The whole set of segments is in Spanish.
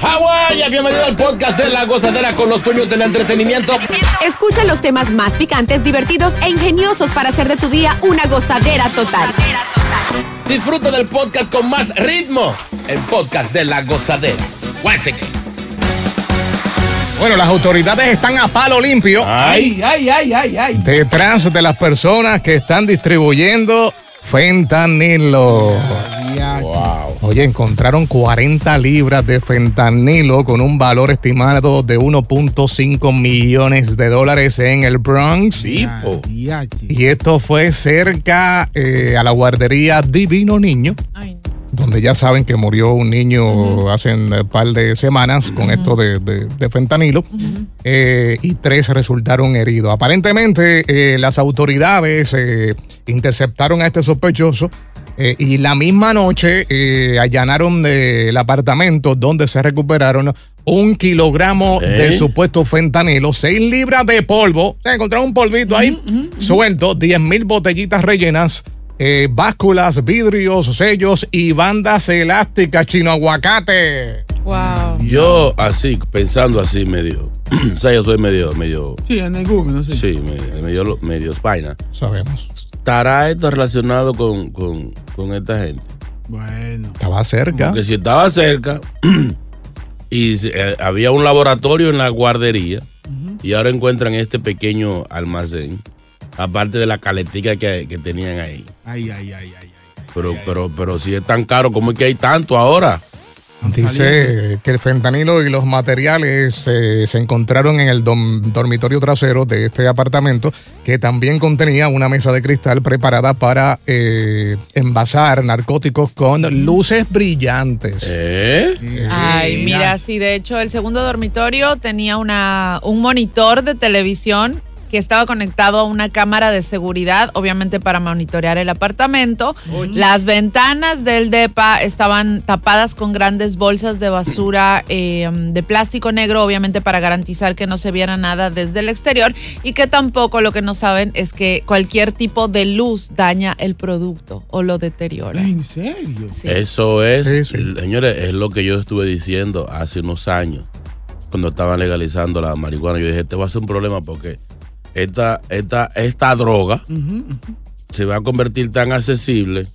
Hawái, bienvenido al podcast de La Gozadera con los dueños del entretenimiento. Escucha los temas más picantes, divertidos e ingeniosos para hacer de tu día una gozadera total. Disfruta del podcast con más ritmo, el podcast de La Gozadera. Bueno, las autoridades están a palo limpio. Ay, ay, ay, ay, ay. Detrás de las personas que están distribuyendo fentanilo. Wow. Oye, encontraron 40 libras de fentanilo con un valor estimado de 1.5 millones de dólares en el Bronx. Tipo. Y esto fue cerca eh, a la guardería Divino Niño, donde ya saben que murió un niño hace un par de semanas con esto de, de- de fentanilo, eh, y tres resultaron heridos. Aparentemente, eh, las autoridades eh, interceptaron a este sospechoso. Eh, y la misma noche eh, allanaron el apartamento donde se recuperaron un kilogramo ¿Eh? del supuesto fentanilo, seis libras de polvo. Se encontraron un polvito ahí suelto, 10 mil botellitas rellenas, eh, básculas, vidrios, sellos y bandas elásticas chino aguacate. Wow. Yo así, pensando así medio, o sea, yo soy medio, medio, Sí, en el Google, no sé. sí, medio, medio, medio espina. Sabemos. ¿Estará esto relacionado con, con, con esta gente? Bueno. Estaba cerca. Porque si estaba cerca y se- eh, había un laboratorio en la guardería y ahora encuentran este pequeño almacén, aparte de la caletica que, que tenían ahí. Ay, ay, ay, ay. Pero, pero, pero si es tan caro, ¿cómo es que hay tanto ahora? Dice que el fentanilo y los materiales eh, se encontraron en el dom- dormitorio trasero de este apartamento, que también contenía una mesa de cristal preparada para eh, envasar narcóticos con luces brillantes. ¿Eh? Ay, mira, sí, de hecho el segundo dormitorio tenía una, un monitor de televisión que estaba conectado a una cámara de seguridad, obviamente para monitorear el apartamento. Las ventanas del DEPA estaban tapadas con grandes bolsas de basura eh, de plástico negro, obviamente para garantizar que no se viera nada desde el exterior y que tampoco lo que no saben es que cualquier tipo de luz daña el producto o lo deteriora. ¿En serio? Sí. Eso es, Sí, sí. señores, es lo que yo estuve diciendo hace unos años, cuando estaban legalizando la marihuana. Yo dije, este va a ser un problema porque esta, esta, esta droga se va a convertir tan accesible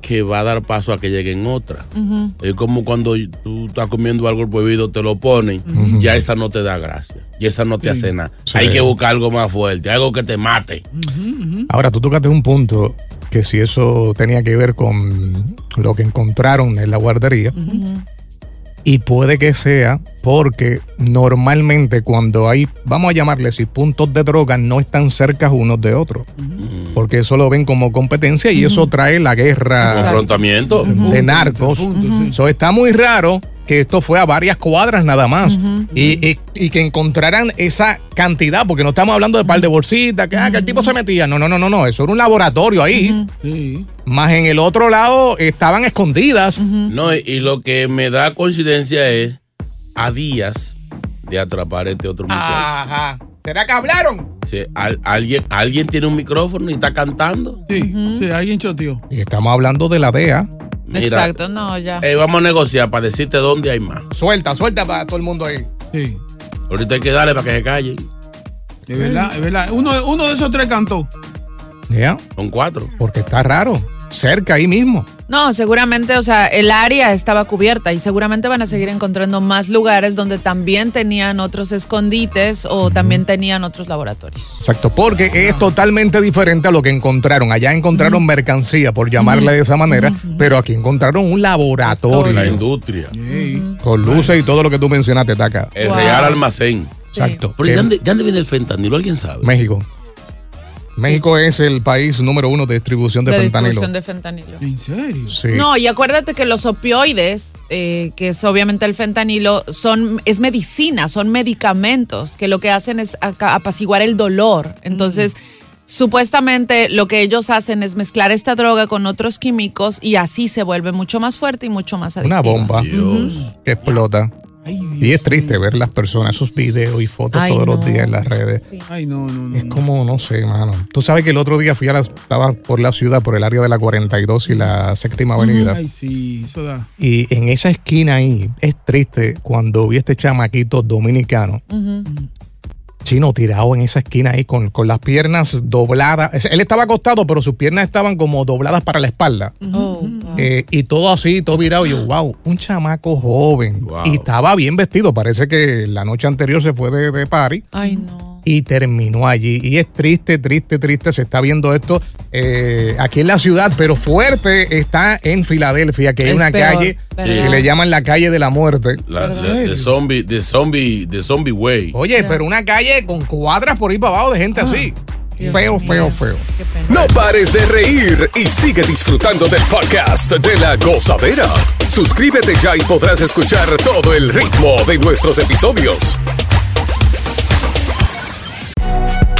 que va a dar paso a que lleguen otras. Es como cuando tú estás comiendo algo prohibido, te lo ponen, ya esa no te da gracia, y esa no te hace nada. Sí. Hay que buscar algo más fuerte, algo que te mate. Ahora, tú tocaste un punto que si eso tenía que ver con lo que encontraron en la guardería. Y puede que sea porque normalmente cuando hay, vamos a llamarle así, puntos de droga no están cerca unos de otros. Porque eso lo ven como competencia y eso trae la guerra Confrontamiento. de narcos. So, está muy raro que esto fue a varias cuadras nada más. y, y- y que encontraran esa cantidad, porque no estamos hablando de par de bolsitas, que, ah, que el tipo se metía. No, no, no, no, no. Eso era un laboratorio ahí. Sí. Más en el otro lado estaban escondidas. No, y, lo que me da coincidencia es a días de atrapar a este otro muchacho. Ajá. ¿Será que hablaron? Sí, al- alguien, alguien tiene un micrófono y está cantando. Sí, sí, alguien choteó. Y estamos hablando de la DEA. Mira, Exacto, no, ya. eh, vamos a negociar para decirte dónde hay más. Suelta, suelta para todo el mundo ahí. Sí. Ahorita hay que darle para que se callen. Es verdad, es verdad. Uno, uno de esos tres cantó. ¿Ya? Son cuatro. Porque está raro. Cerca ahí mismo. No, seguramente, o sea, el área estaba cubierta y seguramente van a seguir encontrando más lugares donde también tenían otros escondites o también tenían otros laboratorios. Exacto, porque es totalmente diferente a lo que encontraron. Allá encontraron mercancía, por llamarle de esa manera, pero aquí encontraron un laboratorio. La industria. Con luces y todo lo que tú mencionaste, Taca. El real almacén. Exacto. Pero ¿y Eh, ¿de dónde, de dónde viene el fentanilo? ¿Alguien sabe? México. México es el país número uno de distribución de, de fentanilo. distribución de fentanilo. ¿En serio? Sí. No, y acuérdate que los opioides, eh, que es obviamente el fentanilo, son, es medicina, son medicamentos que lo que hacen es apaciguar el dolor. Entonces, supuestamente lo que ellos hacen es mezclar esta droga con otros químicos y así se vuelve mucho más fuerte y mucho más adictiva. Una bomba Dios. que explota. Y es triste ver las personas, esos videos y fotos Ay, todos los días en las redes. Ay, no, no, no. Es como, no sé, mano. Tú sabes que el otro día fui a la, estaba por la ciudad, por el área de la 42 y la séptima avenida. Ay, sí, eso da. Y en esa esquina ahí es triste cuando vi este chamaquito dominicano, Ujú. Chino tirado en esa esquina ahí con, con las piernas dobladas. Él estaba acostado, pero sus piernas estaban como dobladas para la espalda. Oh, wow. Eh, y todo así, todo virado. Y yo, wow, un chamaco joven. Wow. Y estaba bien vestido. Parece que la noche anterior se fue de, de party Ay, no. Y terminó allí. Y es triste, triste, triste. Se está viendo esto eh, aquí en la ciudad, pero fuerte está en Filadelfia, que hay Es una peor, calle ¿verdad? que le llaman la calle de la muerte. La, de, de zombie, de zombie, de zombie way. Oye, pero una calle con cuadras por ahí para abajo de gente así. Dios feo, feo, feo. No pares de reír y sigue disfrutando del podcast de la gozadera. Suscríbete ya y podrás escuchar todo el ritmo de nuestros episodios.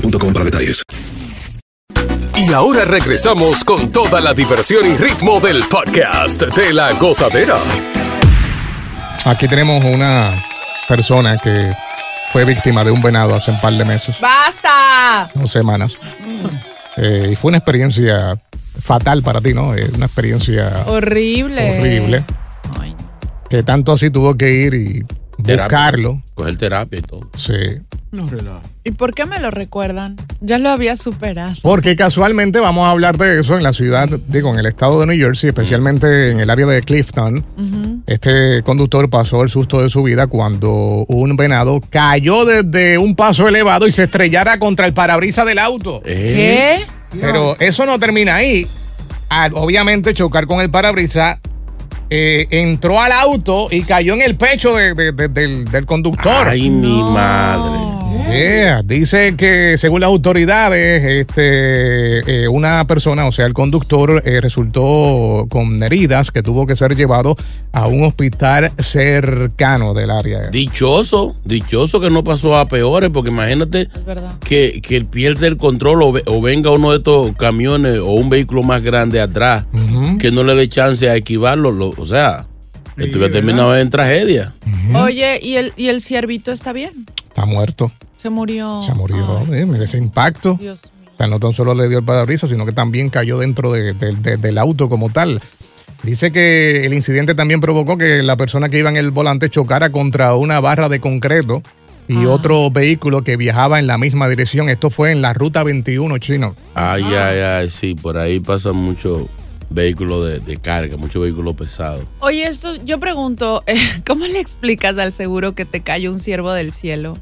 boostmobile.com para detalles. Y ahora regresamos con toda la diversión y ritmo del podcast de la gozadera. Aquí tenemos una persona que fue víctima de un venado hace un par de meses, ¡Basta! dos semanas. Eh, y fue una experiencia fatal para ti, ¿no? Es una experiencia Horrible. horrible. Ay, Que tanto así tuvo que ir y. buscarlo. Coger terapia y todo. Sí. No relaja. ¿Y por qué me lo recuerdan? Ya lo había superado. Porque casualmente vamos a hablar de eso en la ciudad, digo, en el estado de New Jersey, especialmente en el área de Clifton. Este conductor pasó el susto de su vida cuando un venado cayó desde un paso elevado y se estrellara contra el parabrisas del auto. Eh, ¿Qué? Pero eso no termina ahí. Al, obviamente chocar con el parabrisas, eh, entró al auto y cayó en el pecho de- de- de- del, del conductor. Ay, mi madre. Yeah, Dice que según las autoridades, este, eh, una persona, o sea, el conductor, eh, resultó con heridas que tuvo que ser llevado a un hospital cercano del área. Dichoso, dichoso que no pasó a peores, porque imagínate que, que él pierde el control o, ve- o venga uno de estos camiones o un vehículo más grande atrás que no le dé chance a esquivarlo. lo- o sea, Sí, esto hubiera terminado en tragedia. Oye, ¿y el, ¿y el ciervito está bien? Está muerto. Se murió. Se murió. Eh, ese impacto. Dios mío. O sea, no tan solo le dio el parabrisas, sino que también cayó dentro de- de- de- del auto como tal. Dice que el incidente también provocó que la persona que iba en el volante chocara contra una barra de concreto y Ah. otro vehículo que viajaba en la misma dirección. Esto fue en la ruta 21 chino. Ay, ay, ay, sí, por ahí pasa mucho, vehículos de, de carga, muchos vehículos pesados. Oye, esto, yo pregunto, ¿cómo le explicas al seguro que te cayó un ciervo del cielo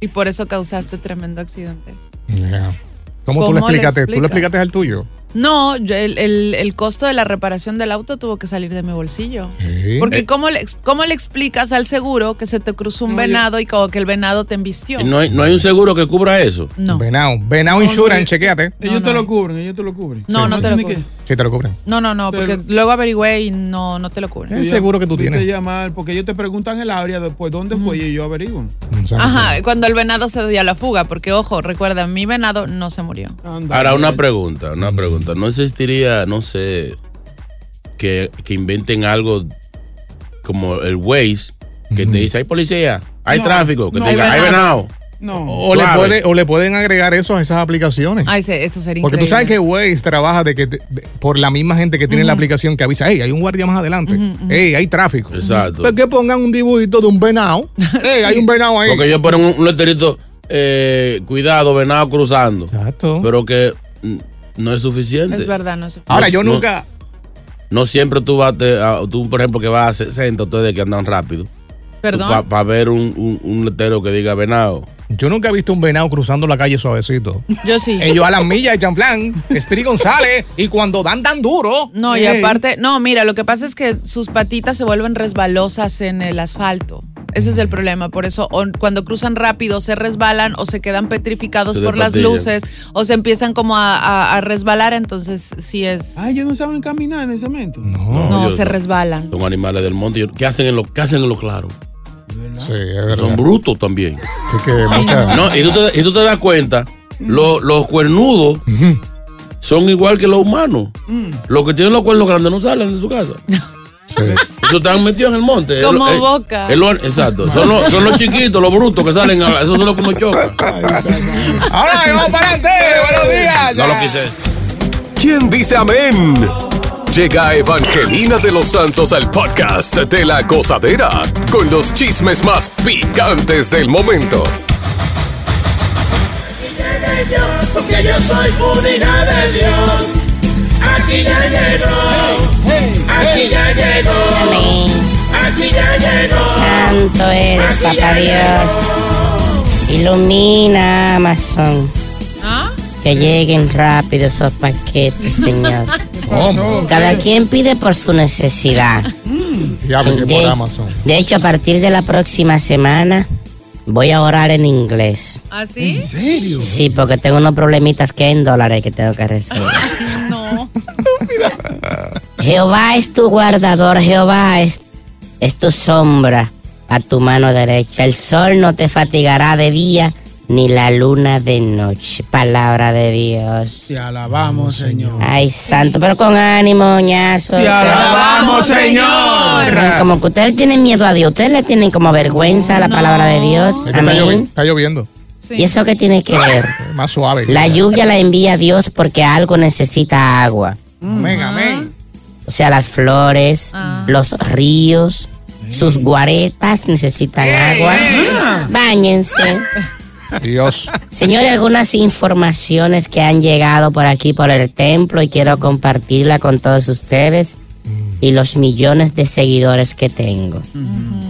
y por eso causaste tremendo accidente? Ya. ¿Cómo, tú ¿Cómo le le explicaste? ¿Tú le explicas? explicaste al tuyo? No, yo- el, el- el costo de la reparación del auto tuvo que salir de mi bolsillo. Sí. Porque Eh. ¿cómo, le, ¿cómo le explicas al seguro que se te cruzó un No, yo- venado y como que el venado te embistió? ¿Y no, hay, no hay un seguro que cubra eso? No, Venado. Venado No, Insurance, no, chequéate. Ellos No, te lo cubren, ellos te lo cubren. No, no te lo cubren. Sí, te lo cubren. no, no, no, porque Pero- luego averigüé y no, no te lo cubren. Es seguro que tú tienes. llamar, porque ellos te preguntan el área después dónde fue y ellos averiguan. Ajá, cuando el venado se dio a la fuga, porque ojo, recuerda, mi venado no se murió. Anda, Ahora, una mira. pregunta, una pregunta. ¿No existiría, no sé, que, que inventen algo como el Waze, que te dice, hay policía, hay No, tráfico, que no, te diga, hay venado? No. O le, puede, o le pueden agregar eso a esas aplicaciones. Ay, sí, eso sería Porque tú sabes que Waze trabaja de que te- de- por la misma gente que tiene la aplicación que avisa, hey, hay un guardia más adelante, hey, hay tráfico. Exacto. Pues que pongan un dibujito de un venado. hey, hay un venado ahí. Porque ellos ponen un, un letterito, eh, cuidado, venado cruzando. Exacto. Pero que no es suficiente. Es verdad, no sé. Ahora, yo no- nunca. No siempre tú vas, a- tú por ejemplo que vas a 60, ustedes que andan rápido. Perdón. Para ver un, un, un letrero que diga venado. Yo nunca he visto un venado cruzando la calle suavecito. Yo sí. Ellos a las millas echan plan, Espiri González, y cuando dan tan duro. No, y ey. aparte, no, mira, lo que pasa es que sus patitas se vuelven resbalosas en el asfalto. Ese es el problema. Por eso, o cuando cruzan rápido, se resbalan o se quedan petrificados Se por las luces o se empiezan como a, a- a resbalar. Entonces, sí es. Ah, ellos no saben caminar en ese momento. No. no, se resbalan. Son animales del monte. ¿Qué hacen en lo, qué hacen en lo claro? Sí, es verdad. Son brutos también. Así que. No, y tú te, y tú te das cuenta, lo- los cuernudos son igual que los humanos. Los que tienen los cuernos grandes no salen de su casa. Sí. Eso están metidos en el monte. Como lo- boca. exacto. Son los, son los chiquitos, los brutos que salen. A, esos son los que uno choca. Ahora vamos para adelante. Buenos días. No lo quise. ¿Quién dice amén? Llega Evangelina de los Santos al podcast de la gozadera con los chismes más picantes del momento. porque yo soy hija de Dios. Aquí ya llegó, aquí ya llegó, aquí ya llegó. Santo eres, Aquí papá Dios. Ilumina Amazon. ¿Ah? Que lleguen rápido esos paquetes, Señor. ¿Cómo? Cada quien pide por su necesidad. Ya porque de, por Amazon. de hecho, a partir de la próxima semana voy a orar en inglés. ¿Así? ¿En serio? Sí, porque tengo unos problemitas que en dólares que tengo que resolver. No. Jehová es tu guardador, Jehová es, es tu sombra a tu mano derecha. El sol no te fatigará de día, ni la luna de noche. Palabra de Dios. Te alabamos, Señor. Ay, santo, pero con ánimo, ñazo. Te alabamos, Señor. Como que ustedes tienen miedo a Dios, ustedes le tienen como vergüenza a la palabra de Dios. Es que está, llovi- Amén. está lloviendo. ¿Y eso qué tiene que ver? Más suave. La lluvia la envía Dios porque algo necesita agua. Amén, amén. O sea, las flores, los ríos, sus guaretas necesitan agua. Báñense. Dios. Señores, algunas informaciones que han llegado por aquí por el templo y quiero compartirla con todos ustedes y los millones de seguidores que tengo.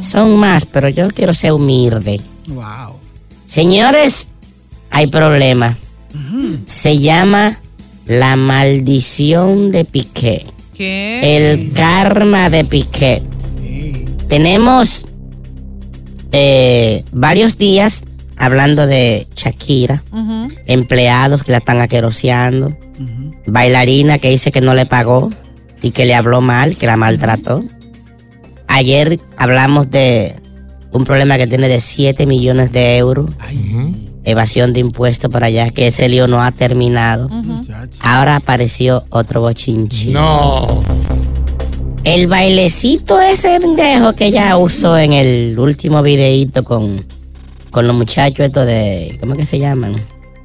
Son más, pero yo quiero ser humilde. Wow. Señores, hay problema. Se llama la maldición de Piqué. ¿Qué? El karma de Piqué. Tenemos eh, varios días hablando de Shakira, empleados que la están aqueroseando, bailarina que dice que no le pagó y que le habló mal, que la maltrató. Ayer hablamos de un problema que tiene de 7 millones de euros, evasión de impuestos por allá, que ese lío no ha terminado. Ahora apareció otro bochinchi. No. El bailecito ese pendejo que ella usó en el último videíto con, con los muchachos estos de. ¿Cómo que se llaman?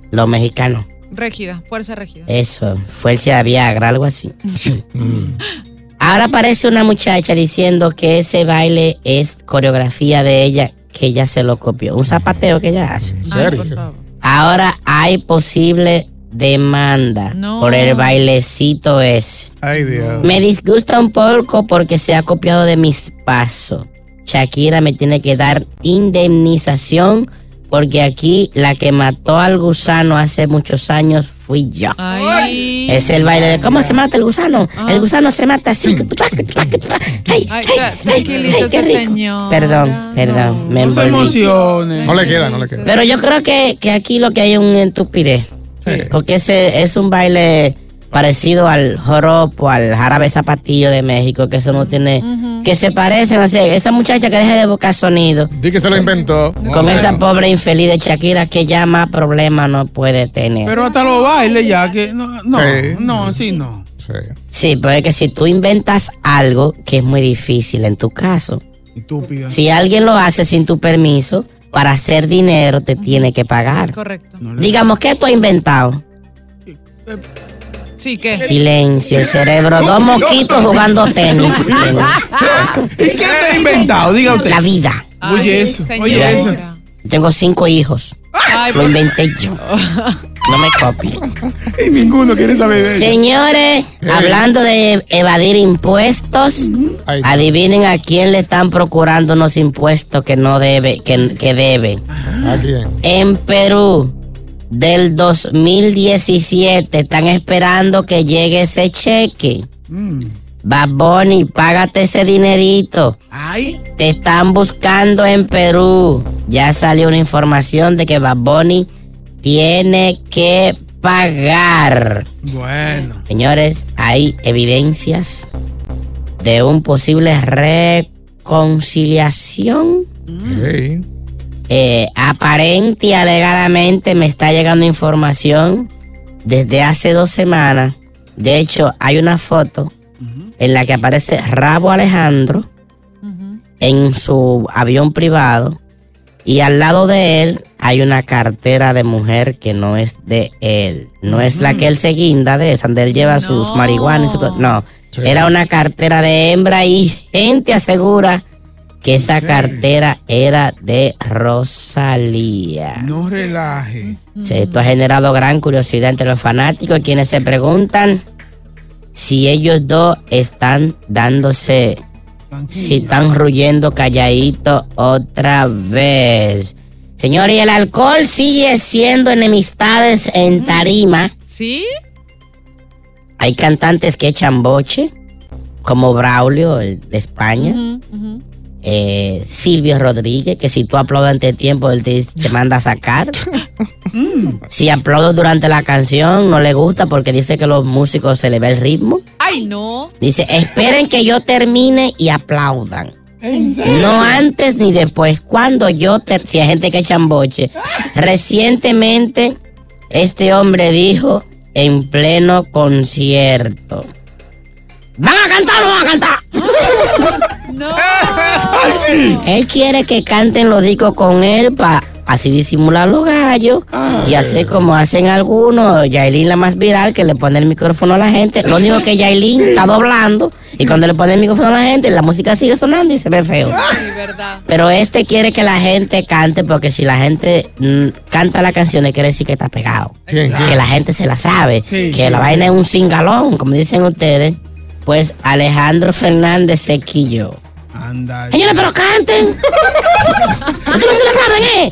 Los mexicanos. Régida, fuerza régida. Eso, Fuerza de Viagra, algo así. Ahora aparece una muchacha diciendo que ese baile es coreografía de ella, que ella se lo copió. Un zapateo que ella hace. ¿En serio? Ahora hay posible demanda por el bailecito ese. Ay, Dios. Me disgusta un poco porque se ha copiado de mis pasos. Shakira me tiene que dar indemnización porque aquí la que mató al gusano hace muchos años fui yo. Es el baile de cómo se mata el gusano. El gusano se mata así. Ay, qué rico. Perdón, perdón, me No se envolví. emocione. No le queda, no le queda. Pero yo creo que, que aquí lo que hay es un estupidez. Porque ese es un baile parecido al joropo, al jarabe zapatillo de México, que eso no tiene. que se parecen así. Esa muchacha que deje de buscar sonido. Di que se lo inventó. Con esa pobre infeliz de Shakira que ya más problema no puede tener. Pero hasta los bailes ya que. No, no, Sí. no, sí, no. Sí, pero es que si tú inventas algo que es muy difícil en tu caso, Estúpida. si alguien lo hace sin tu permiso, para hacer dinero te tiene que pagar. Correcto. Digamos, ¿qué tú has inventado? Sí, ¿qué? Silencio, el cerebro, dos mosquitos jugando tenis. ¿Y qué se ha inventado? Diga usted. La vida. Oye, eso. Oye, eso. Tengo cinco hijos. Lo inventé yo. No me copien. Y ninguno quiere saber de eso. Señores, hablando de evadir impuestos, adivinen a quién le están procurando unos impuestos que no debe, que, que debe. En Perú, del 2017, están esperando que llegue ese cheque. Bad Bunny, págate ese dinerito. Te están buscando en Perú. Ya salió una información de que Bad Bunny tiene que pagar. Bueno. Señores, hay evidencias de un posible reconciliación. Eh, aparente y alegadamente me está llegando información desde hace dos semanas. De hecho, hay una foto en la que aparece Rabo Alejandro en su avión privado y al lado de él hay una cartera de mujer que no es de él. No es la que él se guinda de esa, donde él lleva sus marihuanas. no, era una cartera de hembra y gente asegura que esa cartera era de Rosalía. No relaje. Esto ha generado gran curiosidad entre los fanáticos, quienes se preguntan si ellos dos están dándose, si están ruyendo calladito otra vez. Señor, y el alcohol sigue siendo enemistades en tarima. ¿Sí? Hay cantantes que echan boche, como Braulio, el de España. Ujú. Eh, Silvio Rodríguez, que si tú aplaudes ante tiempo, él te, te manda a sacar. si aplaudo durante la canción, no le gusta porque dice que los músicos se le ve el ritmo. Ay, no. Dice, esperen que yo termine y aplaudan. No antes ni después. Cuando yo, ter- si hay gente que echan boche. Recientemente, este hombre dijo en pleno concierto. ¿Van a cantar o no van a cantar? Él quiere que canten los discos con él para así disimular los gallos y hacer como hacen algunos. Yailin la más viral que le pone el micrófono a la gente. Lo único que Yailin está doblando y cuando le pone el micrófono a la gente la música sigue sonando y se ve feo. Pero este quiere que la gente cante porque si la gente mm, canta la canción quiere decir que está pegado. ¿Quién, quién? Que la gente se la sabe. Sí, que sí. la vaina es un cingalón, como dicen ustedes. Pues Alejandro Fernández se quilló. Señores, pero canten. Ustedes no se lo saben, ¿eh?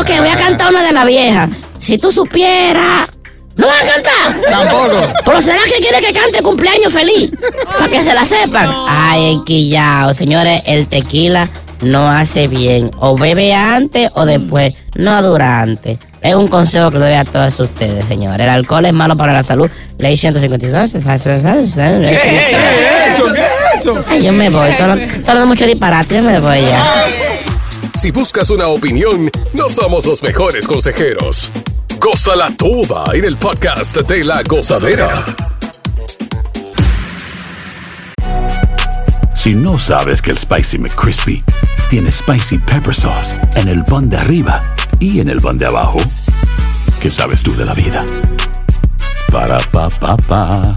Ok, voy a cantar una de la vieja. Si tú supieras. ¿No van a cantar? Tampoco. Pero será que quiere que cante cumpleaños feliz. Para que se la sepan. Ay, quillao. Señores, el tequila no hace bien. O bebe antes o después, no durante. Es un consejo que le doy a todos ustedes, señores. El alcohol es malo para la salud. Ley 152. Ay, yo me voy. Todo, mucho disparate. Yo me voy ya. Si buscas una opinión, no somos los mejores consejeros. Gózala toda en el podcast de la gozadera. Si no sabes que el Spicy McCrispy tiene Spicy Pepper Sauce en el pan de arriba y en el pan de abajo, ¿qué sabes tú de la vida? Para, pa, pa, pa.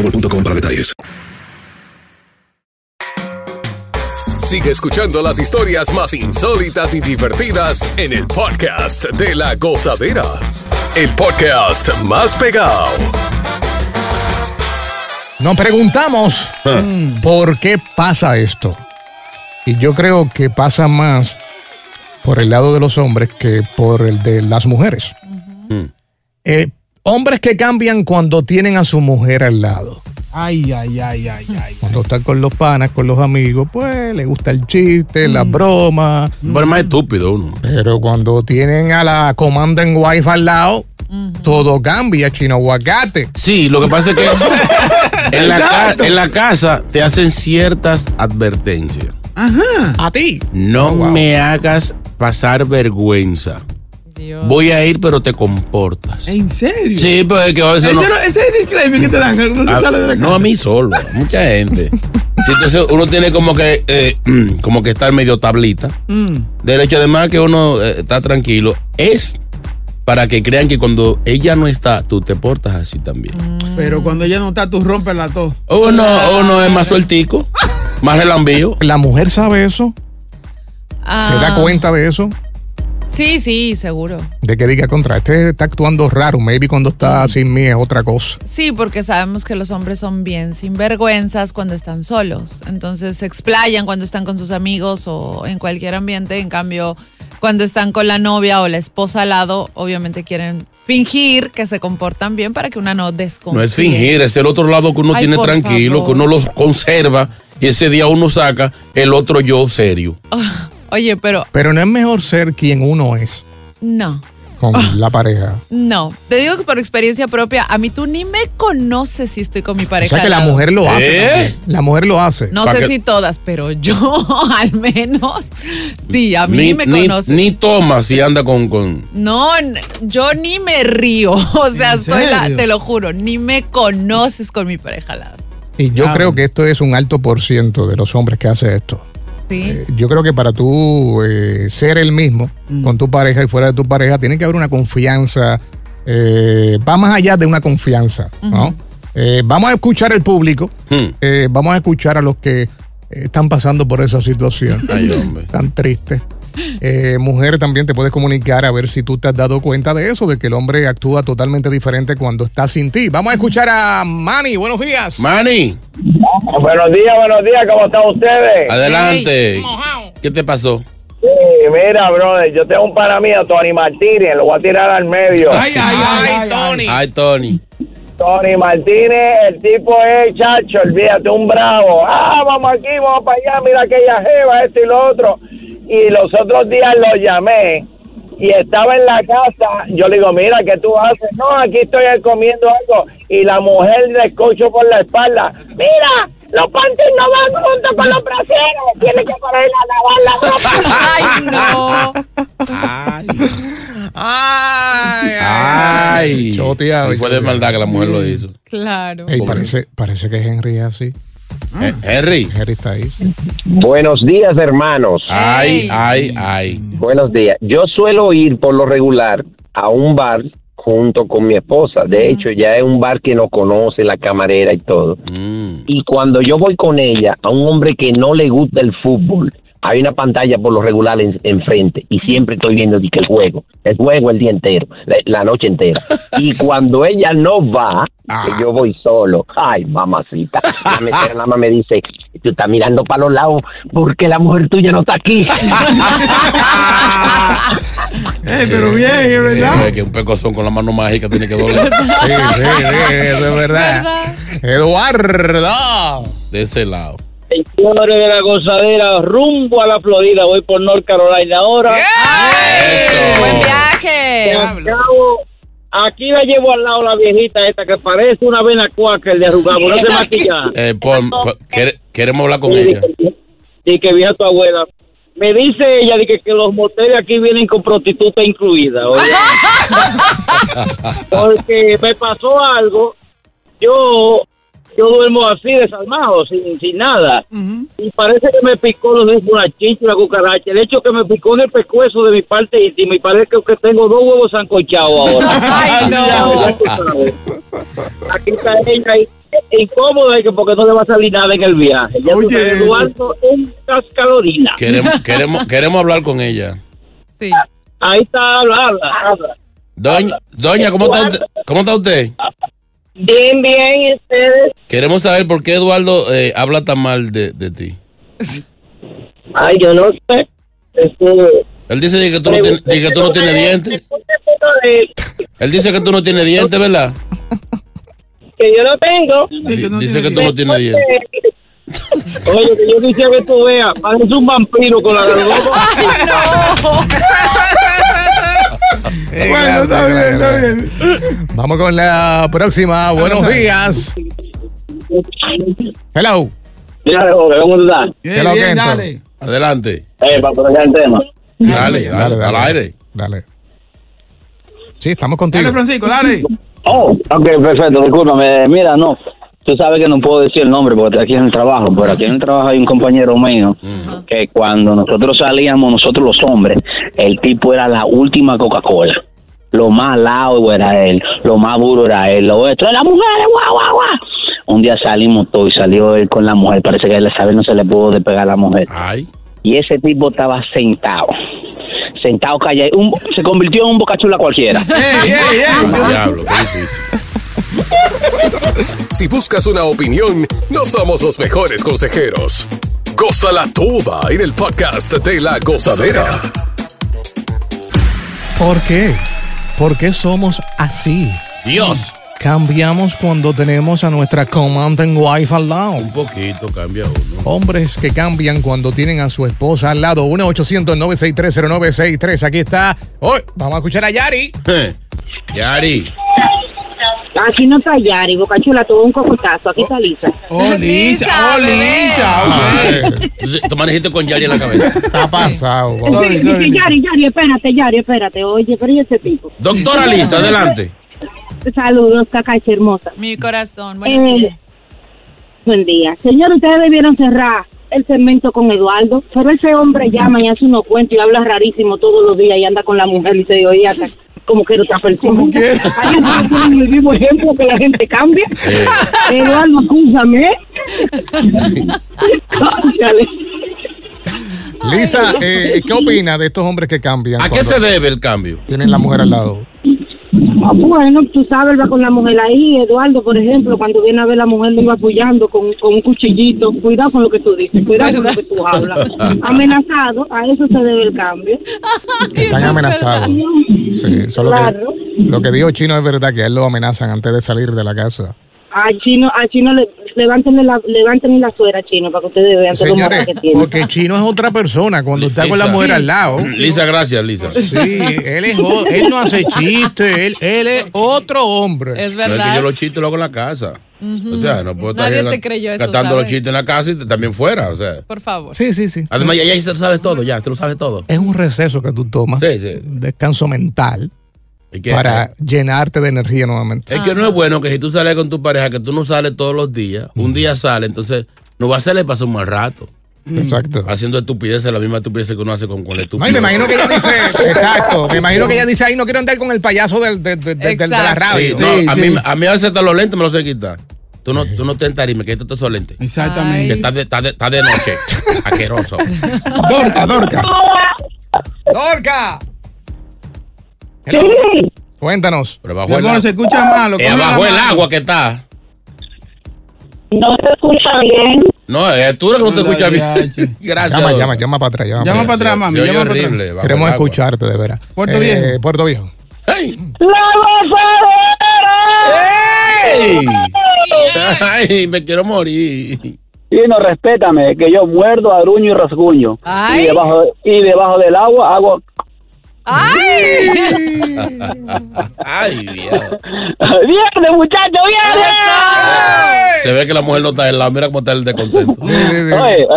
boostmobile.com para detalles. Sigue escuchando las historias más insólitas y divertidas en el podcast de la gozadera. El podcast más pegado. Nos preguntamos por qué pasa esto. Y yo creo que pasa más por el lado de los hombres que por el de las mujeres. Eh, hombres que cambian cuando tienen a su mujer al lado. Ay, ay, ay, ay, ay. Cuando están con los panas, con los amigos, pues le gusta el chiste, la broma. Pero es más estúpido uno. Pero cuando tienen a la Commandant Wife al lado, todo cambia, chino aguacate. Sí, lo que pasa es que en la, ca- en la casa te hacen ciertas advertencias. Ajá. A ti. No me hagas pasar vergüenza. Voy a ir, pero te comportas. ¿En serio? Sí, pero es que a veces Ese, no- no- ese es el disclaimer que te dan cuando se a- sale de la no a mí solo, a mucha gente. Sí, entonces uno tiene como que eh, como que estar medio tablita. Mm. Del hecho además que uno eh, está tranquilo es para que crean que cuando ella no está, tú te portas así también. Pero cuando ella no está, tú rompes la tos. Uno, uno es más sueltico, más relambío. La mujer sabe eso, se da Ah, cuenta de eso, Sí, sí, seguro. de que diga contra, este está actuando raro, maybe cuando está sin mí es otra cosa. Sí, porque sabemos que los hombres son bien sinvergüenzas cuando están solos. Entonces se explayan cuando están con sus amigos o en cualquier ambiente. En cambio, cuando están con la novia o la esposa al lado, obviamente quieren fingir que se comportan bien para que una no desconfíe. No es fingir, es el otro lado que uno Ay, tiene tranquilo, favor. que uno los conserva y ese día uno saca el otro yo serio. Oye, pero Pero no es mejor ser quien uno es no. con la pareja. No, te digo que por experiencia propia, a mí tú ni me conoces si estoy con mi O pareja. sea que la mujer lo hace. ¿Eh? La mujer lo hace. No sé que- si todas, pero yo al menos, sí, a mí ni, me conoces. ni toma si anda con, con No, yo ni me río. O sea, ¿En soy la, te lo juro, ni me conoces con mi pareja al lado. Y yo Ah. creo que esto es un alto por ciento de los hombres que hace esto. Sí. Eh, Yo creo que para tú eh, ser el mismo Mm. con tu pareja y fuera de tu pareja, tiene que haber una confianza. eh, va más allá de una confianza, ¿no? Eh, vamos a escuchar al público, Hmm. eh, vamos a escuchar a los que están pasando por esa situación Ay, hombre. tan triste. Eh, mujer, también te puedes comunicar a ver si tú te has dado cuenta de eso, de que el hombre actúa totalmente diferente cuando está sin ti. Vamos a escuchar a Manny, buenos días. Manny, Buenos días, buenos días, ¿cómo están ustedes? adelante. ¿Qué te pasó? Sí, mira, brother, yo tengo un para mí, a Tony Martínez, lo voy a tirar al medio. Ay, ay, ay, ay, Tony. Ay, Tony. Tony Martínez, el tipo es chacho, olvídate, un bravo. Ah, vamos aquí, vamos para allá, mira aquella jeva, esto y lo otro. Y los otros días lo llamé y estaba en la casa. Yo le digo, mira, ¿qué tú haces? No, aquí estoy comiendo algo. Y la mujer le escucho por la espalda. Mira, los panties no van juntos con los braceros. Tienes que poner a lavar la ropa. Ay, no. Ay, Ay. Choteado, Sí, fue de maldad que la mujer lo hizo. Claro. Ey, parece, parece que Henry es así. Eh, Henry. Henry está ahí. Buenos días, hermanos. Ay, ay, ay. Buenos días. Yo suelo ir por lo regular a un bar junto con mi esposa. De hecho, ya es un bar que nos conoce, la camarera y todo. Mm. Y cuando yo voy con ella, a un hombre que no le gusta el fútbol, hay una pantalla por lo regular en- enfrente y siempre estoy viendo que el juego, el juego el día entero, la, la noche entera. Y cuando ella no va, que yo voy solo, ay mamacita, la mesera nada más me dice, tú estás mirando para los lados porque la mujer tuya no está aquí. Eh, pero bien, es Sí, verdad. es que un pecozón con la mano mágica tiene que doler. Sí, sí, sí, eso es verdad. Eduardo. De ese lado. Señores de la gozadera, rumbo a la Florida, voy por North Carolina ahora. ¡Ay! ¡Buen viaje! Acabo, aquí la llevo al lado la viejita esta que parece una vena cuaca el de arrugado, no se maquilla. Eh, queremos hablar con ella. Y que vieja tu abuela. Me dice ella de que, que los moteles aquí vienen con prostituta incluida. oye. Porque me pasó algo. Yo yo duermo así, desalmado, sin, sin nada. Y parece que me picó los dedos una chicha, una cucaracha. El hecho que me picó en el pescuezo de mi parte íntima y parece que tengo dos huevos sancochados ahora. Ay, no. Aquí está ella ahí, incómoda y que porque no le va a salir nada en el viaje. Ya tú sabes, Eduardo, un cascalorina. Queremos, queremos, queremos hablar con ella. Sí. Ahí está, habla, habla, habla. Doña, doña ¿cómo está usted? ¿Cómo está usted? Bien, bien, ¿y ustedes? Queremos saber por qué Eduardo eh, habla tan mal de, de ti. Ay, yo no sé. Este, Él dice que tú no tienes, que tú no tienes dientes. Él dice que tú no tienes dientes, ¿verdad? que yo no tengo. Di- dice que tú no tienes dientes. Oye, que yo quisiera que tú veas, parece un vampiro con la garganta. Bueno, está bien, está bien. Vamos con la próxima. Buenos días. Hello. Mira, ¿cómo tú estás? ¿Qué es lo que entonces? Adelante. Eh, para el tema. Dale, dale, al aire. Dale. Sí, estamos contigo. Dale, Francisco, dale. Oh, ok, perfecto, discúlpame. Mira, no, tú sabes que no puedo decir el nombre porque aquí en el trabajo, pero aquí en el trabajo hay un compañero mío que cuando nosotros salíamos, nosotros los hombres, el tipo era la última Coca-Cola. Lo más lado era él, lo más duro era él, lo otro era las mujeres, guau, guau, guau. Un día salimos todos y salió él con la mujer, parece que él esa vez no se le pudo despegar a la mujer. Y ese tipo estaba sentado, sentado callado, un- se convirtió en un bocachula cualquiera. Diablo, qué difícil. Si buscas una opinión, no somos los mejores consejeros. Gózala toda en el podcast de la gozadera. ¿Por qué? ¿Por qué somos así? Dios. Cambiamos cuando tenemos a nuestra commanding wife al lado. Un poquito cambia uno. Hombres que cambian cuando tienen a su esposa al lado. 1-800-963-0963. Aquí está. Hoy vamos a escuchar a Yari. Yari. Aquí no está Yari, Bocachula tuvo un cocotazo. Aquí está Lisa. Oh, Lisa, oh, Lisa. Tú, tú manejiste con Yari en la cabeza. Está pasado. Sí, sí, sí, Yari, Yari, espérate, Yari, espérate. Oye, pero ¿y ese tipo? Doctora Lisa, adelante. Saludos, cacacha hermosa. Mi corazón, buenos Eh, días. buen día. Señor, ustedes debieron cerrar el segmento con Eduardo, pero ese hombre llama y hace unos cuentos y habla rarísimo todos los días y anda con la mujer y se oye hasta como que era otra persona. Como que el mismo ejemplo que la gente cambia. Eduardo, acúsame. Lisa, eh, ¿qué opina de estos hombres que cambian? ¿A qué se debe el cambio? Tienen la mujer al lado. Ah, Bueno, tú sabes, él va con la mujer ahí. Eduardo, por ejemplo, cuando viene a ver la mujer, lo iba apoyando con, con un cuchillito. Cuidado con lo que tú dices, cuidado con lo que tú hablas. Amenazado, a eso se debe el cambio. Están amenazados. Sí, solo Claro. que lo que dijo Chino es verdad que a él lo amenazan antes de salir de la casa. A Chino, a Chino le, levántenle la, levántenle la suera, Chino, para que ustedes vean todo lo Señores, malo que tiene. porque Chino es otra persona cuando está con la mujer al lado. Lisa, gracias, Lisa. Sí, él, es, él no hace chistes, él, él es otro hombre. Es No es que verdad. yo los chistes lo hago en la casa. O sea, no puedo Nadie estar te creyó eso, gastando los chistes en la casa y también fuera. O sea. Por favor. Sí, sí, sí. Además, ya, ya se lo sabes todo, ya, te lo sabes todo. Es un receso que tú tomas, Sí, sí. un descanso mental, que- para llenarte de energía nuevamente. Es que no es bueno que si tú sales con tu pareja, que tú no sales todos los días, un día sale, entonces no va a hacerle pasar un mal rato. Exacto. Haciendo estupideces, la misma estupidez que uno hace con, con la No, estupidez. y me imagino que ella dice, exacto, me imagino que ella dice, ahí no quiero andar con el payaso del, del- del- del- de la radio. Sí, no, a, Mí, a mí a veces hasta los lentes me los sé quitar. Tú no, tú no te entarime, que estos son lentes. Exactamente. Que estás de, estás de, estás de noche. Aqueroso. Dorca, Dorca. ¡Dorca! Cuéntanos. Pero bajo el, amor, se escucha malo. es cógela abajo la el agua que está. No se escucha bien. No, es tú la que no te escuchas bien. Gracias. Llama, llama, llama para atrás. Llama, Llama para para atrás, mami. Se oye llama para atrás. horrible. bajo Queremos escucharte, de veras. Puerto Eh, Viejo. Puerto Viejo. ¡Hey! ¡La ¡Ey! ¡Ay! Me quiero morir. Sí, no, respétame, que yo muerdo, aruño y rasguño. Ay. Y debajo, y debajo del agua hago... ¡Ay! Ay, Dios. ¡Viernes, muchachos, viernes! Se ve que la mujer no está en lado. Mira cómo está el de contento. Oye,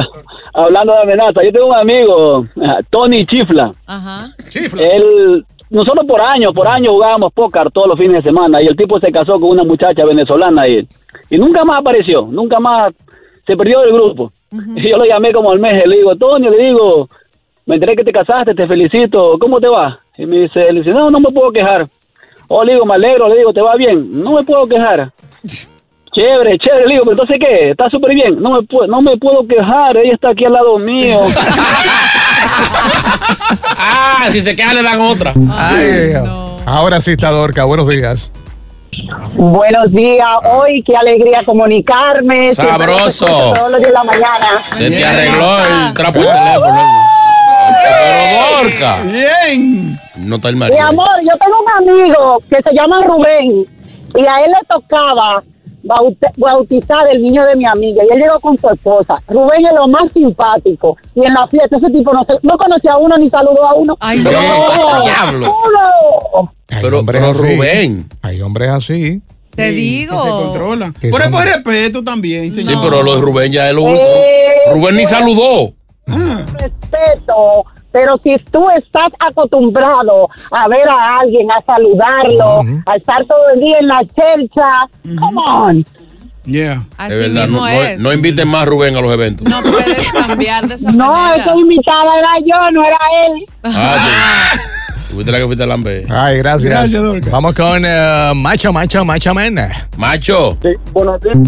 hablando de amenaza, yo tengo un amigo, ah, Tony Chifla. Ajá. Él, nosotros por años, por años jugábamos póker todos los fines de semana y el tipo se casó con una muchacha venezolana y, y nunca más apareció, nunca más se perdió del grupo. Y yo lo llamé como al mes, le digo, Tony, le digo, me enteré que te casaste, te felicito, ¿cómo te va? Y me dice, él dice, no, no me puedo quejar. Oh, le digo, me alegro, le digo, ¿te va bien? No me puedo quejar. Chévere, chévere, le digo, pero entonces ¿qué? Está súper bien. No me, puedo, no me puedo quejar, ella está aquí al lado mío. Ah, si se queda le dan otra. Ay, Ahora sí está Dorca, buenos días. Buenos días, hoy qué alegría comunicarme. Sabroso. Todos los días de la mañana. Se te arregló el trapo de teléfono. Pero Dorca. Bien. No está el Mi marido. amor, yo tengo un amigo que se llama Rubén y a él le tocaba bautizar el niño de mi amiga y él llegó con su esposa. Rubén es lo más simpático y en la fiesta ese tipo no, se- no conocía a uno ni saludó a uno. ¡Ay, no! Diablo. Pero, hombres pero así. Rubén. Hay hombres así. Te digo. Que se controla. Que Por son- por respeto también. Sí, señor. pero lo de Rubén ya es lo último. Eh, Rubén ni saludó. Respeto, pero si tú estás acostumbrado a ver a alguien, a saludarlo, a estar todo el día en la chercha, come on. Yeah. Así es verdad, mismo no, no- es. no inviten más a Rubén a los eventos. No puedes cambiar de esa No, manera. esa invitada era yo, no era él. Ah, sí. Fuiste la que fuiste a Lambe. Ay, gracias. Gracias. Vamos con eh, Macho, Macho, Macho Man. Macho. Sí, buenos días.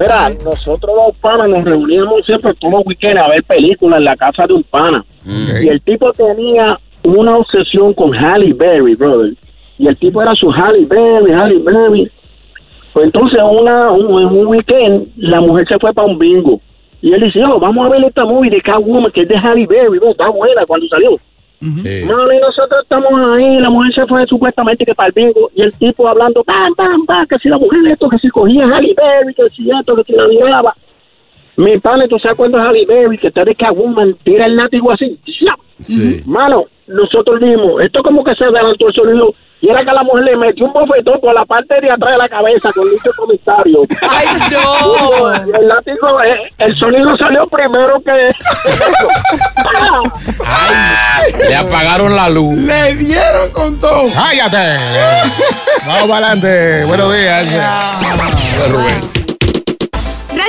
Mira, nosotros los panas nos reuníamos siempre todos los weekends a ver películas en la casa de un pana. Y el tipo tenía una obsesión con Halle Berry, brother. Y el tipo era su Halle Berry, Halle Berry. Pues entonces una, un, en un weekend la mujer se fue para un bingo. Y él dice, oh, vamos a ver esta movie de Catwoman que es de Halle Berry, bro, está buena cuando salió. Eh, Mano, y nosotros estamos ahí, la mujer se fue supuestamente que para el bingo, y el tipo hablando, pam, pam, pam, que si la mujer esto, que si cogía Halle Berry, que si esto, que si la miraba. Mi padre, ¿tú sabes cuándo es Halle Berry? Que está de Catwoman, tira el látigo así. sí. Mano, nosotros dijimos, esto como que se adelantó el sonido, y era que la mujer le metió un bofetón por la parte de atrás de la cabeza con dicho comisario. ¡Ay, no! Y el látigo, eh, el sonido salió primero que... Ay, le apagaron la luz. Le dieron con todo. ¡Cállate! Vamos para adelante. Buenos días. Rubén.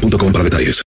boostmobile.com para detalles.